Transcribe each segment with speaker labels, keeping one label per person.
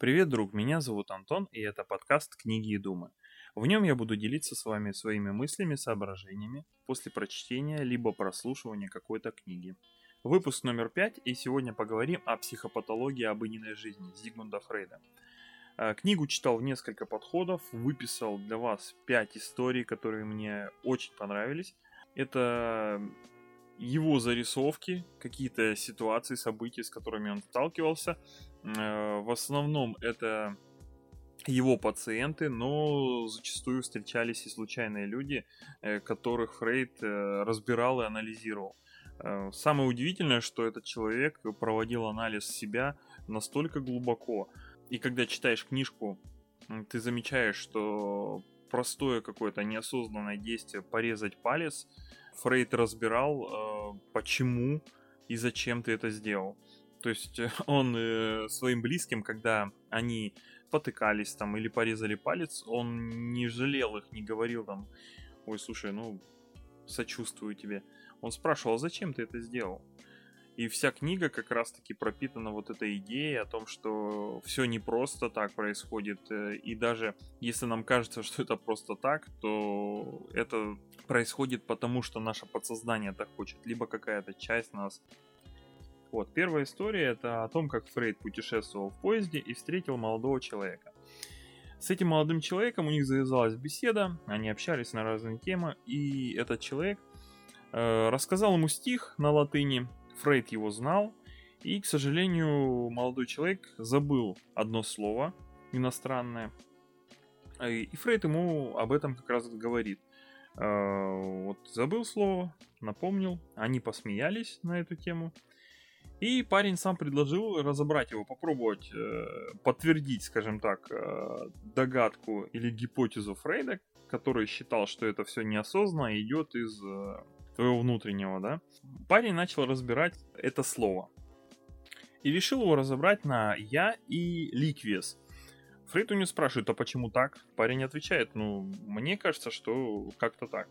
Speaker 1: Привет, друг, меня зовут Антон, и это подкаст «Книги и думы». В нем я буду делиться с вами своими мыслями, соображениями после прочтения либо прослушивания какой-то книги. Выпуск номер пять, и сегодня поговорим о психопатологии обыденной жизни Зигмунда Фрейда. Э, книгу читал в несколько подходов, выписал для вас пять историй, которые мне очень понравились. Это его зарисовки, какие-то ситуации, события, с которыми он сталкивался. Э, в основном это его пациенты, но зачастую встречались и случайные люди, э, которых Фрейд э, разбирал и анализировал. Самое удивительное, что этот человек проводил анализ себя настолько глубоко. И когда читаешь книжку, ты замечаешь, что простое какое-то неосознанное действие порезать палец – Фрейд разбирал, э, почему и зачем ты это сделал. То есть э, он э, своим близким, когда они потыкались там или порезали палец, он не жалел их, не говорил там, ой, слушай, ну, сочувствую тебе. Он спрашивал, а зачем ты это сделал? И вся книга как раз-таки пропитана вот этой идеей о том, что все не просто так происходит. И даже если нам кажется, что это просто так, то это происходит потому, что наше подсознание так хочет, либо какая-то часть нас. Вот, первая история это о том, как Фрейд путешествовал в поезде и встретил молодого человека. С этим молодым человеком у них завязалась беседа, они общались на разные темы, и этот человек э, рассказал ему стих на латыни, Фрейд его знал, и, к сожалению, молодой человек забыл одно слово иностранное, и Фрейд ему об этом как раз говорит. А, вот забыл слово, напомнил, они посмеялись на эту тему. И парень сам предложил разобрать его, попробовать э, подтвердить, скажем так, э, догадку или гипотезу Фрейда, который считал, что это все неосознанно идет из э, твоего внутреннего, да. Парень начал разбирать это слово. И решил его разобрать на я и ликвес. Фрейд у него спрашивает, а почему так? Парень отвечает, ну, мне кажется, что как-то так.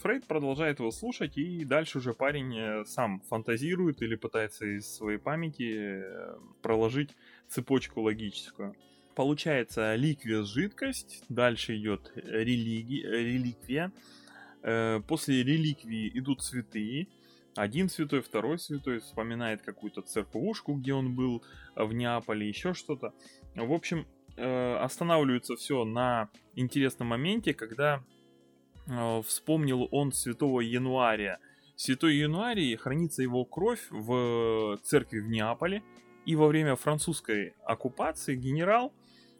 Speaker 1: Фрейд продолжает его слушать, и дальше уже парень э, сам фантазирует или пытается из своей памяти э, проложить цепочку логическую. Получается ликвия жидкость, дальше идет религи, реликвия, э, после реликвии идут цветы, один святой, второй святой вспоминает какую-то церквушку, где он был в Неаполе, еще что-то. В общем, э, останавливается все на интересном моменте, когда э, вспомнил он святого Януария. Святой Януарий хранится его кровь в церкви в Неаполе, и во время французской оккупации генерал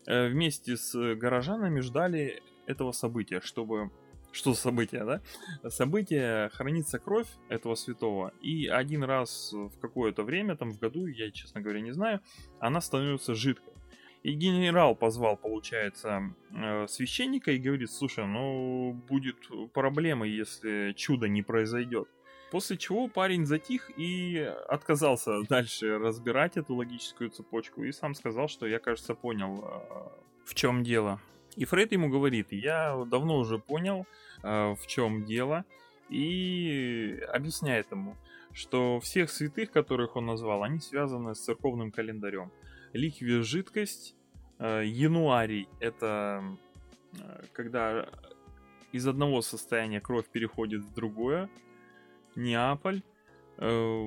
Speaker 1: э, вместе с горожанами ждали этого события, чтобы что за событие, да? Событие хранится кровь этого святого, и один раз в какое-то время, там в году, я, честно говоря, не знаю, она становится жидкой. И генерал позвал, получается, э, священника и говорит, слушай, ну будет проблема, если чудо не произойдет. После чего парень затих и отказался дальше разбирать эту логическую цепочку и сам сказал, что я, кажется, понял, э, в чем дело. И Фрейд ему говорит, я давно уже понял, э, в чем дело, и объясняет ему, что всех святых, которых он назвал, они связаны с церковным календарем ликвия жидкость, э, януарий это э, когда из одного состояния кровь переходит в другое, Неаполь. Э,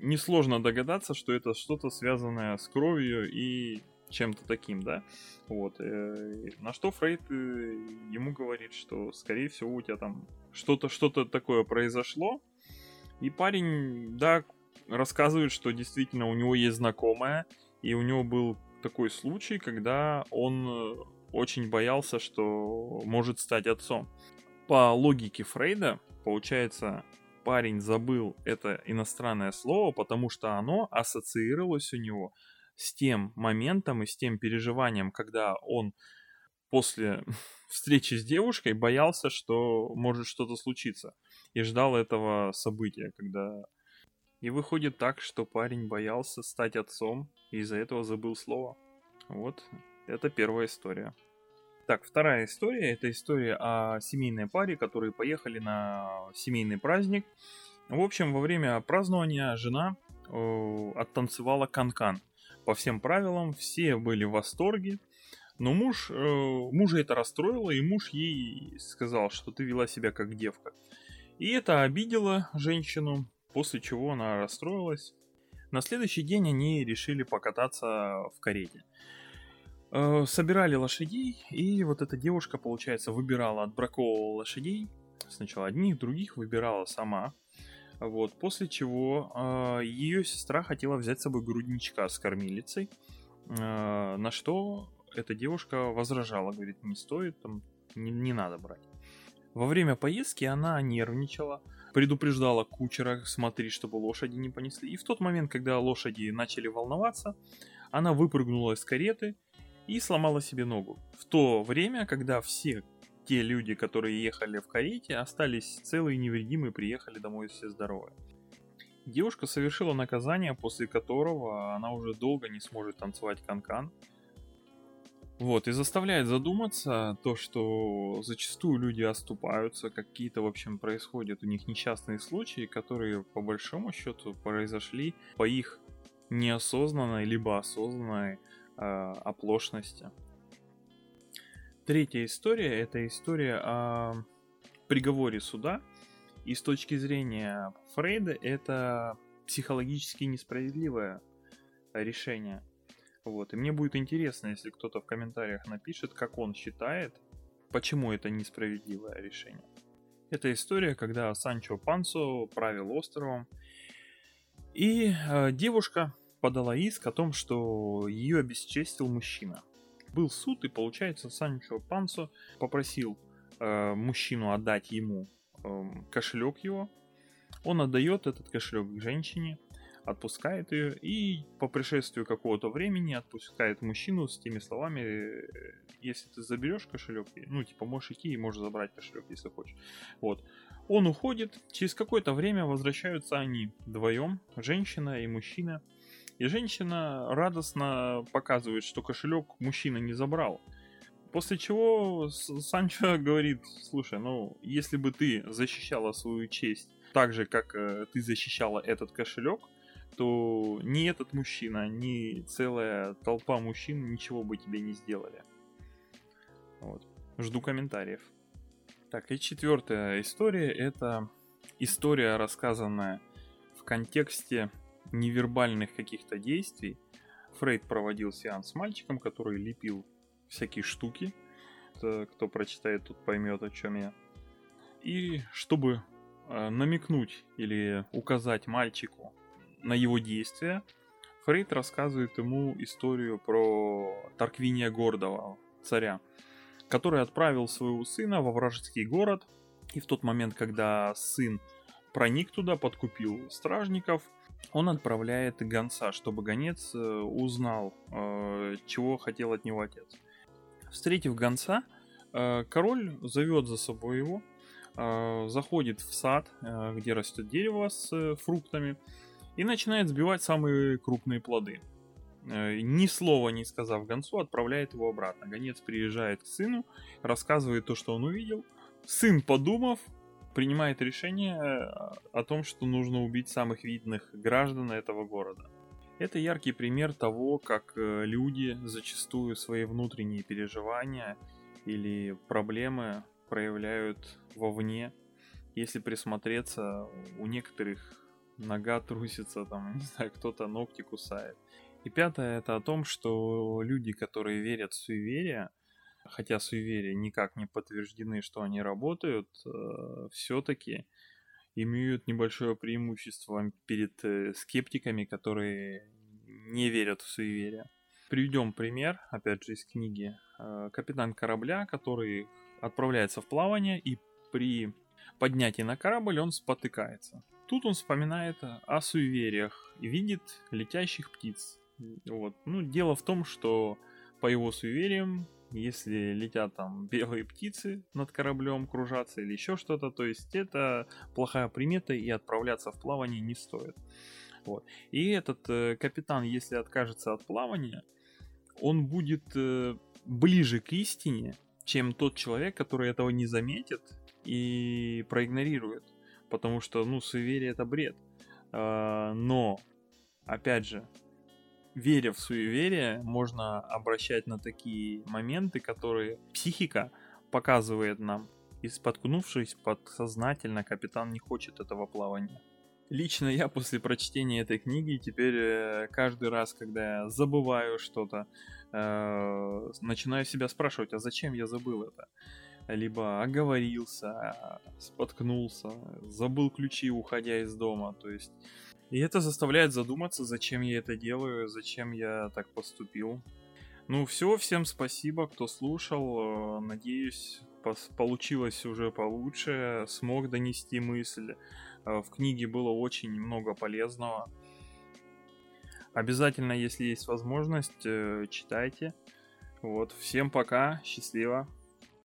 Speaker 1: несложно догадаться, что это что-то связанное с кровью и чем-то таким, да? Вот. На что Фрейд ему говорит, что, скорее всего, у тебя там что-то что-то такое произошло. И парень, да, рассказывает, что действительно у него есть знакомая, и у него был такой случай, когда он э, очень боялся, что может стать отцом. По логике Фрейда, получается, парень забыл это иностранное слово, потому что оно ассоциировалось у него с тем моментом и с тем переживанием, когда он после встречи с девушкой боялся, что может что-то случиться. И ждал этого события, когда и выходит так, что парень боялся стать отцом и из-за этого забыл слово. Вот, это первая история. Так, вторая история, это история о семейной паре, которые поехали на семейный праздник. В общем, во время празднования жена э, оттанцевала канкан. по всем правилам, все были в восторге. Но муж, э, мужа это расстроило, и муж ей сказал, что ты вела себя как девка. И это обидело женщину, после чего она расстроилась. На следующий день они решили покататься в карете. Э, собирали лошадей, и вот эта девушка, получается, выбирала, отбраковывала лошадей. Сначала одних, других выбирала сама. Вот, после чего э, ее сестра хотела взять с собой грудничка с кормилицей, э, на что эта девушка возражала, говорит, не стоит, там, не, не надо брать. Во время поездки она нервничала, предупреждала кучера, смотри, чтобы лошади не понесли. И в тот момент, когда лошади начали волноваться, она выпрыгнула из кареты и сломала себе ногу. В то время, когда все те люди, которые ехали в карете, остались целые и невредимые, приехали домой все здоровые. Девушка совершила наказание, после которого она уже долго не сможет танцевать канкан. -кан. Вот, и заставляет задуматься то, что зачастую люди оступаются, какие-то, в общем, происходят у них несчастные случаи, которые, по большому счету, произошли по их неосознанной, либо осознанной э, оплошности. Третья история – это история о приговоре суда, и с точки зрения Фрейда это психологически несправедливое решение – вот. И мне будет интересно, если кто-то в комментариях напишет, как он считает, почему это несправедливое решение. Это история, когда Санчо Пансо правил островом, и э, девушка подала иск о том, что ее обесчестил мужчина. Был суд, и получается Санчо Пансо попросил э, мужчину отдать ему э, кошелек его. Он отдает этот кошелек женщине, отпускает ее и по пришествию какого-то времени отпускает мужчину с теми словами, «Э, если ты заберешь кошелек, ну типа можешь идти и можешь забрать кошелек, если хочешь. Вот. Он уходит, через какое-то время возвращаются они вдвоем, женщина и мужчина. И женщина радостно показывает, что кошелек мужчина не забрал. После чего Санчо говорит, слушай, ну если бы ты защищала свою честь так же, как э, ты защищала этот кошелек, то ни этот мужчина, ни целая толпа мужчин ничего бы тебе не сделали. Вот. Жду комментариев. Так, и четвертая история это история, рассказанная в контексте невербальных каких-то действий. Фрейд проводил сеанс с мальчиком, который лепил всякие штуки. Кто прочитает, тут поймет, о чем я. И чтобы э, намекнуть или указать мальчику на его действия, Фрейд рассказывает ему историю про Тарквиния Гордого, царя, который отправил своего сына во вражеский город, и в тот момент, когда сын проник туда, подкупил стражников, он отправляет гонца, чтобы гонец э, узнал, э, чего хотел от него отец. Встретив гонца, э, король зовет за собой его, заходит в сад, где растет дерево с фруктами, и начинает сбивать самые крупные плоды. Э, ни слова не сказав гонцу, отправляет его обратно. Гонец приезжает к сыну, рассказывает то, что он увидел. Сын, подумав, принимает решение э, о том, что нужно убить самых видных граждан этого города. Это яркий пример того, как э, люди зачастую свои внутренние переживания или проблемы проявляют вовне. Если присмотреться, у некоторых нога трусится, там, не знаю, кто-то ногти кусает. И пятое это о том, что люди, которые верят в суеверия, хотя суеверия никак не подтверждены, что они работают, э, все-таки имеют небольшое преимущество перед э, скептиками, которые не верят в суеверия. Приведем пример, опять же, из книги. Э, капитан корабля, который отправляется в плавание и при поднятии на корабль он спотыкается. Тут он вспоминает о суевериях и видит летящих птиц. Вот. Ну, дело в том, что по его суевериям, если летят там белые птицы над кораблем кружаться или еще что-то, то есть это плохая примета и отправляться в плавание не стоит. Вот. И этот э, капитан, если откажется от плавания, он будет э, ближе к истине, чем тот человек, который этого не заметит и проигнорирует потому что, ну, суеверие это бред. А, но, опять же, веря в суеверие, можно обращать на такие моменты, которые психика показывает нам. И споткнувшись подсознательно, капитан не хочет этого плавания. Лично я после прочтения этой книги теперь э, каждый раз, когда я забываю что-то, э, начинаю себя спрашивать, а зачем я забыл это? Либо оговорился, споткнулся, забыл ключи, уходя из дома. То есть и это заставляет задуматься, зачем я это делаю, зачем я так поступил. Ну все, всем спасибо, кто слушал. Надеюсь, получилось уже получше, смог донести мысль. Э, в книге было очень много полезного. Обязательно, если есть возможность, э, читайте. Вот, всем пока, счастливо.